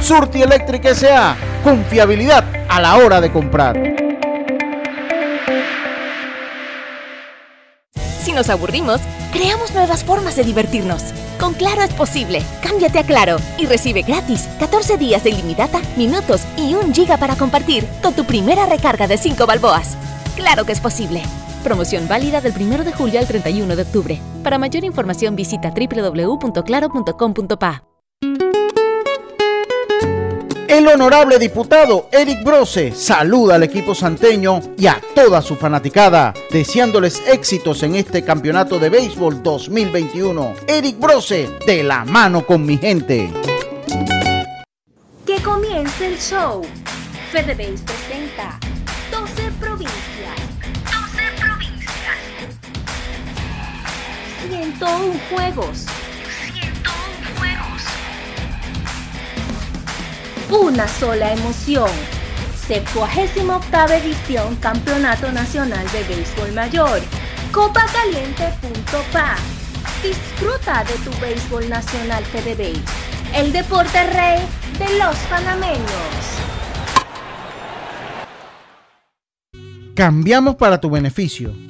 Surti Electric S.A. Confiabilidad a la hora de comprar. Si nos aburrimos, creamos nuevas formas de divertirnos. Con Claro es posible. Cámbiate a Claro y recibe gratis 14 días de ilimitada, minutos y un giga para compartir con tu primera recarga de 5 balboas. Claro que es posible. Promoción válida del 1 de julio al 31 de octubre. Para mayor información visita www.claro.com.pa. El honorable diputado Eric Brose saluda al equipo santeño y a toda su fanaticada, deseándoles éxitos en este campeonato de béisbol 2021. Eric Brose, de la mano con mi gente. Que comience el show. FedeBase presenta 12 provincias. 12 provincias. 101 juegos. Una sola emoción. 78 edición Campeonato Nacional de Béisbol Mayor. Copacaliente.pa. Disfruta de tu béisbol nacional FedeBase. El deporte rey de los panameños. Cambiamos para tu beneficio.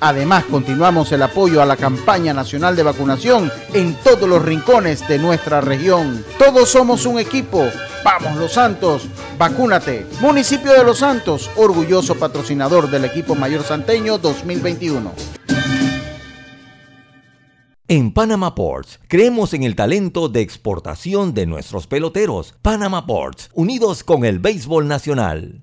Además, continuamos el apoyo a la campaña nacional de vacunación en todos los rincones de nuestra región. Todos somos un equipo. Vamos Los Santos, vacúnate. Municipio de Los Santos, orgulloso patrocinador del equipo mayor santeño 2021. En Panama Ports, creemos en el talento de exportación de nuestros peloteros. Panama Ports, unidos con el béisbol nacional.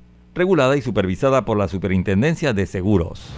regulada y supervisada por la Superintendencia de Seguros.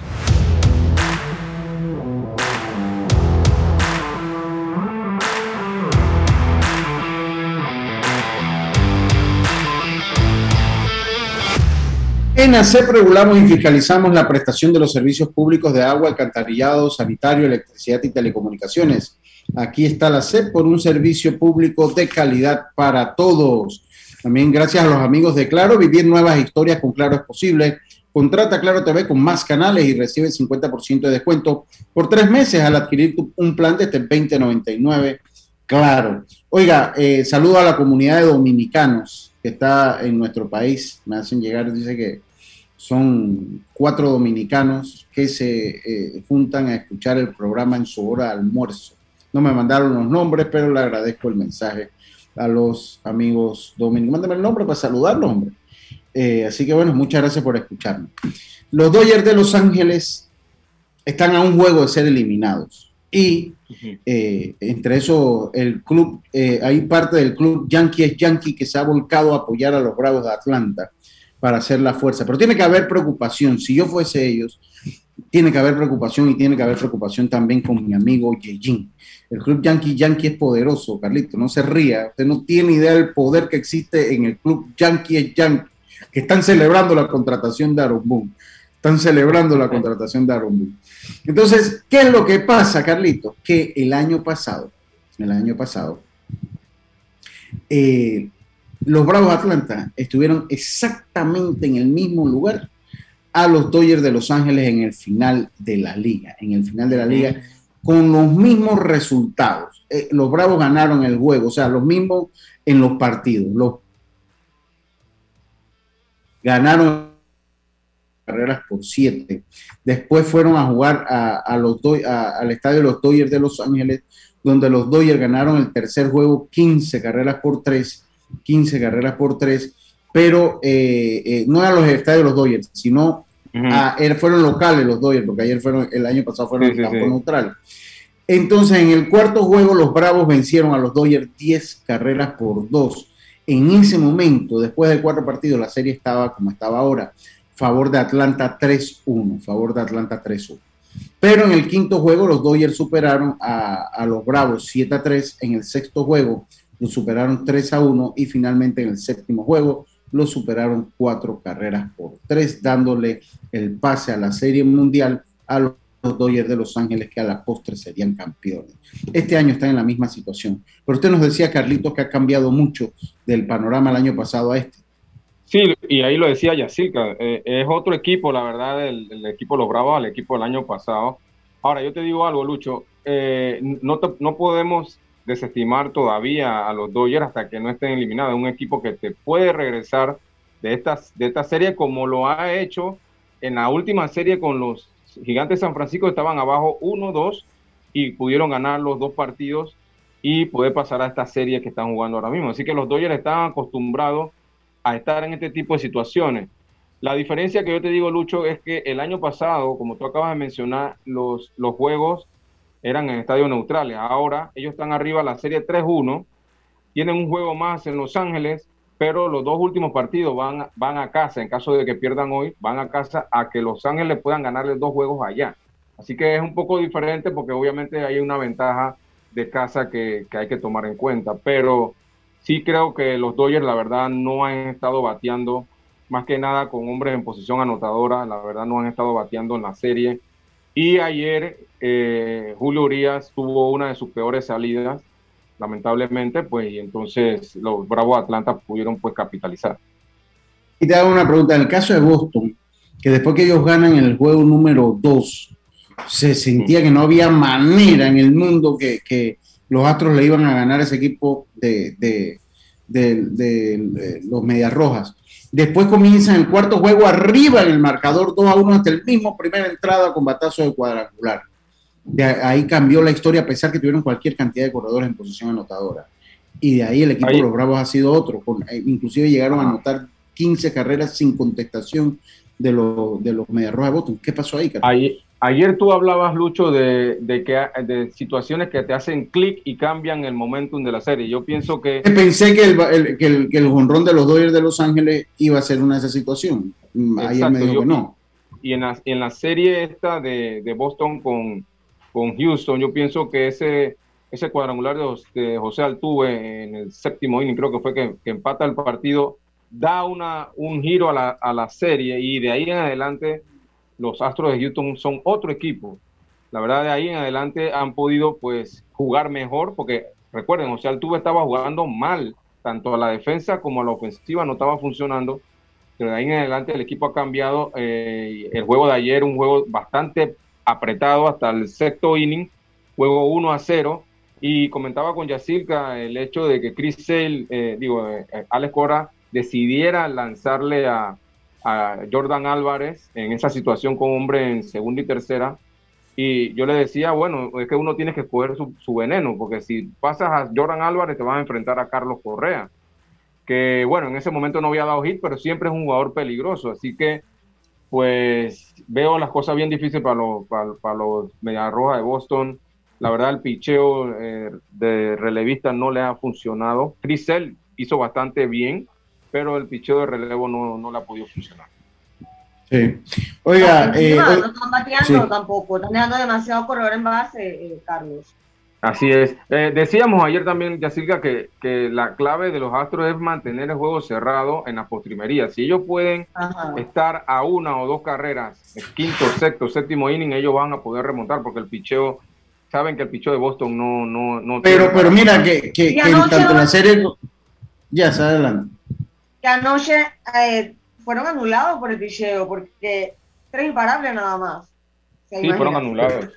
En ACEP regulamos y fiscalizamos la prestación de los servicios públicos de agua, alcantarillado, sanitario, electricidad y telecomunicaciones. Aquí está la ACEP por un servicio público de calidad para todos. También gracias a los amigos de Claro, vivir nuevas historias con Claro es posible. Contrata Claro TV con más canales y recibe 50% de descuento por tres meses al adquirir un plan desde 2099. Claro. Oiga, eh, saludo a la comunidad de dominicanos que está en nuestro país. Me hacen llegar, dice que son cuatro dominicanos que se eh, juntan a escuchar el programa en su hora de almuerzo. No me mandaron los nombres, pero le agradezco el mensaje a los amigos dominicanos. Mándame el nombre para saludarlos, hombre. Eh, así que bueno, muchas gracias por escucharme. Los Dodgers de Los Ángeles están a un juego de ser eliminados. Y eh, entre eso, el club, eh, hay parte del club Yankee es Yankee que se ha volcado a apoyar a los Bravos de Atlanta para hacer la fuerza. Pero tiene que haber preocupación. Si yo fuese ellos, tiene que haber preocupación y tiene que haber preocupación también con mi amigo Yejin. El club Yankee Yankee es poderoso, Carlito, no se ría. Usted no tiene idea del poder que existe en el club Yankee Yankee, que están celebrando la contratación de Aaron Boone. Están celebrando la contratación de Aaron Boone. Entonces, ¿qué es lo que pasa, Carlito? Que el año pasado, el año pasado, eh, los Bravos Atlanta estuvieron exactamente en el mismo lugar a los Dodgers de Los Ángeles en el final de la liga. En el final de la liga, con los mismos resultados. Eh, los Bravos ganaron el juego, o sea, los mismos en los partidos. Los ganaron carreras por siete. Después fueron a jugar a, los al estadio de los Dodgers de Los Ángeles, donde los Dodgers ganaron el tercer juego 15 carreras por tres, 15 carreras por tres pero eh, eh, no eran los estadios de los Dodgers, sino fueron locales los Dodgers, porque ayer fueron, el año pasado fueron el campo neutral. Entonces, en el cuarto juego, los Bravos vencieron a los Dodgers 10 carreras por 2. En ese momento, después de cuatro partidos, la serie estaba como estaba ahora, favor de Atlanta 3-1, favor de Atlanta 3-1. Pero en el quinto juego, los Dodgers superaron a, a los Bravos 7-3. En el sexto juego, los superaron 3-1. Y finalmente, en el séptimo juego, lo superaron cuatro carreras por tres, dándole el pase a la Serie Mundial a los Dodgers de Los Ángeles, que a la postre serían campeones. Este año están en la misma situación. Pero usted nos decía, Carlitos, que ha cambiado mucho del panorama el año pasado a este. Sí, y ahí lo decía Yacirca, eh, es otro equipo, la verdad, el, equipo Los Bravos al equipo del año pasado. Ahora, yo te digo algo, Lucho, eh, no, no podemos desestimar todavía a los Dodgers hasta que no estén eliminados. Un equipo que te puede regresar de, estas, de esta serie como lo ha hecho en la última serie con los Gigantes de San Francisco. Estaban abajo 1-2 y pudieron ganar los dos partidos y poder pasar a esta serie que están jugando ahora mismo. Así que los Dodgers están acostumbrados a estar en este tipo de situaciones. La diferencia que yo te digo, Lucho, es que el año pasado, como tú acabas de mencionar, los, los juegos eran en estadios neutrales. Ahora ellos están arriba la serie 3-1, tienen un juego más en Los Ángeles, pero los dos últimos partidos van, van a casa, en caso de que pierdan hoy, van a casa a que Los Ángeles puedan ganarles dos juegos allá. Así que es un poco diferente porque obviamente hay una ventaja de casa que, que hay que tomar en cuenta, pero sí creo que los Dodgers la verdad no han estado bateando más que nada con hombres en posición anotadora, la verdad no han estado bateando en la serie y ayer eh, Julio Urias tuvo una de sus peores salidas, lamentablemente, pues, y entonces los Bravos de Atlanta pudieron pues capitalizar. Y te hago una pregunta, en el caso de Boston, que después que ellos ganan el juego número 2, se sentía que no había manera en el mundo que, los Astros le iban a ganar ese equipo de, de, de, de los Medias Rojas. Después comienza el cuarto juego arriba en el marcador 2 a 1 hasta el mismo primera entrada con batazo de cuadrangular. De ahí cambió la historia a pesar que tuvieron cualquier cantidad de corredores en posición anotadora. Y de ahí el equipo de los Bravos ha sido otro. Con, eh, inclusive llegaron a anotar 15 carreras sin contestación de, los de los Mediarrojas de Boston. ¿Qué pasó ahí? Ayer, ayer tú hablabas, Lucho, de, de, que, de situaciones que te hacen clic y cambian el momentum de la serie. Yo pienso que... Pensé que el, el, que el, que el jonrón de los Dodgers de Los Ángeles iba a ser una de esas situaciones. Ayer me dijo que no. Y en la, en la serie esta de, de Boston con, con Houston, yo pienso que ese ese cuadrangular de, José Altuve en el séptimo inning, creo que fue que, que empata el partido, da una, un giro a la, a la, serie y de ahí en adelante los Astros de Houston son otro equipo. La verdad, de ahí en adelante han podido pues jugar mejor porque recuerden, José Altuve estaba jugando mal, tanto a la defensa como a la ofensiva no estaba funcionando. Pero de ahí en adelante el equipo ha cambiado. Eh, el juego de ayer, un juego bastante apretado hasta el sexto inning, juego 1 a 0 y comentaba con Yacirca el hecho de que Chris Sale, eh, digo, eh, Alex Cora decidiera lanzarle a, Jordan Álvarez en esa situación con hombre en segunda y tercera. Y yo le decía, bueno, es que uno tiene que escoger su, veneno, porque si pasas a Jordan Álvarez te vas a enfrentar a Carlos Correa, que bueno, en ese momento no había dado hit, pero siempre es un jugador peligroso. Así que, pues, veo las cosas bien difíciles para los, para, para los Mediarrojas de Boston la verdad, el picheo eh, de relevista no le ha funcionado. Crisel hizo bastante bien, pero el picheo de relevo no, no le ha podido funcionar. Sí. Oiga, no, eh, no están bateando tampoco, están dejando demasiado corredor en base, eh, Carlos. Así es. Eh, decíamos ayer también, Yacirca, que, que la clave de los Astros es mantener el juego cerrado en la postrimería. Si ellos pueden estar a una o dos carreras, el quinto, sexto, séptimo inning, ellos van a poder remontar porque el picheo saben que el picho de Boston no... no, no pero, pero mira que, que, que en tanto la serie... Ya, se adelante. Que anoche eh, fueron anulados por el picheo, porque tres imparables nada más. Sí, fueron anulados.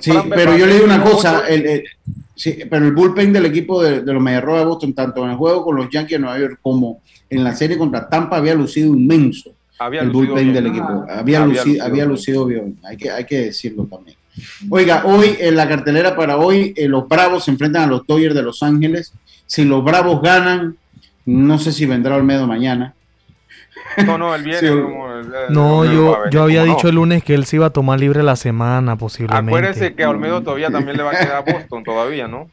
sí, pero yo le digo una cosa, el, sí, pero el bullpen del equipo de, de los Mediarrojas de Boston, tanto en el juego con los Yankees de Nueva York como en la serie contra Tampa, había lucido inmenso. Había el bullpen del equipo. había, había, lucido, había lucido bien, hay que, hay que decirlo también. Oiga, hoy en la cartelera para hoy, eh, los Bravos se enfrentan a los Dodgers de Los Ángeles. Si los Bravos ganan, no sé si vendrá Olmedo mañana. No, no, el viernes. no, yo, yo había dicho el lunes que él se iba a tomar libre la semana, posiblemente. Acuérdese que a Olmedo todavía también le va a quedar a Boston, todavía, ¿no?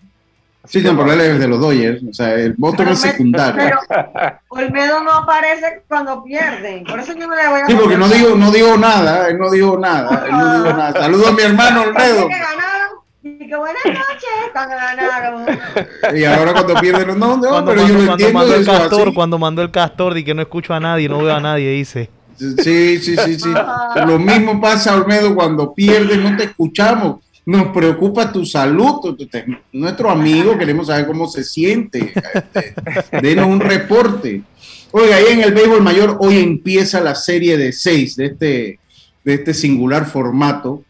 Sí, no, pero él es de los Dodgers, o sea, el Boston es secundario. Pero Olmedo no aparece cuando pierden, por eso yo no le voy a Sí, porque no digo, no digo nada, él no digo nada, él no digo nada. Saludos a mi hermano Olmedo. Y que buenas noches cuando ganaron. Y ahora cuando pierden, no, no, cuando pero mandó, yo lo cuando entiendo. mandó el eso castor, así. cuando mandó el castor y que no escucho a nadie, no veo a nadie, dice. Sí, sí, sí, sí. Lo mismo pasa, Olmedo, cuando pierdes, no te escuchamos. Nos preocupa tu salud, nuestro amigo, queremos saber cómo se siente. Este, Denos un reporte. Oiga, ahí en el béisbol mayor, hoy empieza la serie de seis de este, de este singular formato.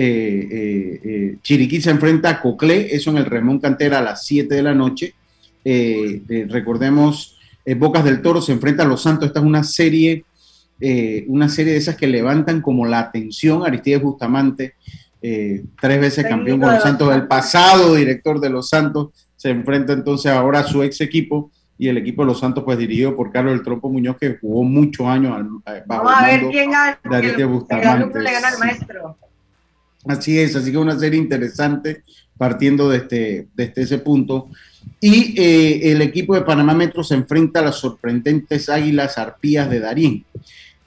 Eh, eh, eh, Chiriquí se enfrenta a Coclé, eso en el Ramón Cantera a las 7 de la noche. Recordemos, Bocas del Toro se enfrenta a Los Santos. Esta es una serie, eh, una serie de esas que levantan como la atención. Aristides Bustamante, eh, tres veces campeón con los Santos, el pasado director de Los Santos, se enfrenta entonces ahora a su ex equipo y el equipo de Los Santos, pues dirigido por Carlos El Trompo Muñoz, que jugó muchos años al, bajo Vamos a ver quién gana. de Aristides El le gana al maestro. Así es, así que una serie interesante partiendo de este, desde ese punto. Y eh, el equipo de Panamá Metro se enfrenta a las sorprendentes Águilas Arpías de Darín.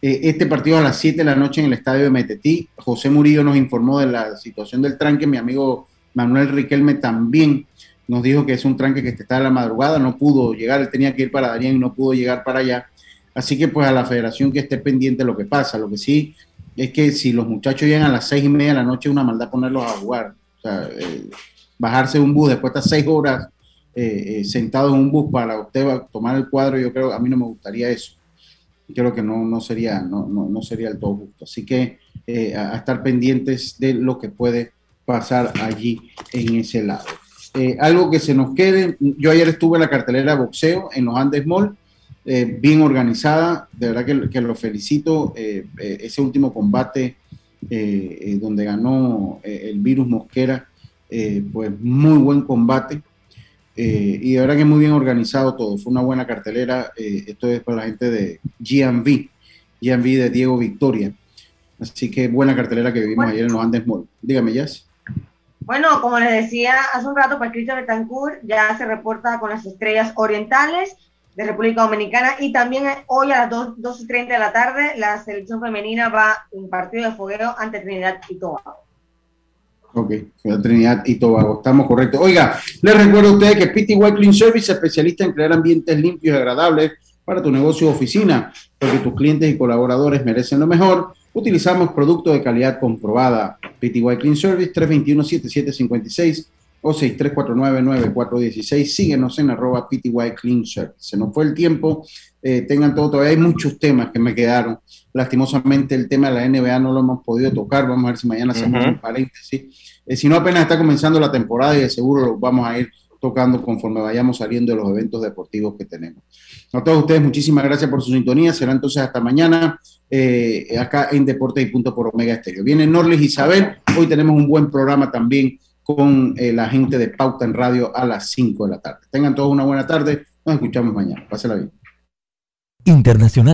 Eh, este partido a las 7 de la noche en el estadio de Metetí. José Murillo nos informó de la situación del tranque. Mi amigo Manuel Riquelme también nos dijo que es un tranque que está en la madrugada. No pudo llegar, él tenía que ir para Darín y no pudo llegar para allá. Así que pues a la federación que esté pendiente de lo que pasa. Lo que sí es que si los muchachos llegan a las seis y media de la noche, es una maldad ponerlos a jugar. O sea, eh, bajarse de un bus después de seis horas eh, eh, sentado en un bus para usted tomar el cuadro, yo creo, a mí no me gustaría eso. Creo que no, no, sería, no, no, no sería el todo justo. Así que eh, a, estar pendientes de lo que puede pasar allí en ese lado. Eh, algo que se nos quede, yo ayer estuve en la cartelera boxeo en los Andes Mall eh, bien organizada, de verdad que, que lo felicito. Eh, eh, ese último combate donde ganó el virus Mosquera, pues muy buen combate. y de verdad que muy bien organizado todo. Fue una buena cartelera. esto es para la gente de GMV, GMV de Diego Victoria. Así que buena cartelera que vivimos ayer en los Andes Mall. Dígame, Jess. Bueno, como les decía hace un rato, pues Cristian Betancourt ya se reporta con las estrellas orientales de República Dominicana y también hoy a las 2, y 30 de la tarde la selección femenina va un partido de fogueo ante Trinidad y Tobago. Ok, Trinidad y Tobago, estamos correctos. Oiga, les recuerdo a ustedes que PTY Clean Service, especialista en crear ambientes limpios y agradables para tu negocio o oficina, porque tus clientes y colaboradores merecen lo mejor. Utilizamos productos de calidad comprobada. PTY Clean Service 321-7756 o 6349-9416. Síguenos en arroba PTY Clean. Se nos fue el tiempo, eh, tengan todo, todavía hay muchos temas que me quedaron. Lastimosamente el tema de la NBA no lo hemos podido tocar, vamos a ver si mañana hacemos un paréntesis. Eh, si no, apenas está comenzando la temporada y de seguro lo vamos a ir tocando conforme vayamos saliendo de los eventos deportivos que tenemos. A todos ustedes, muchísimas gracias por su sintonía. Será entonces hasta mañana eh, acá en Deporte y Punto por Omega Estéreo. Viene Norles Isabel. Hoy tenemos un buen programa también con eh, la gente de Pauta en Radio a las 5 de la tarde. Tengan todos una buena tarde. Nos escuchamos mañana. Pásela bien. Internacional.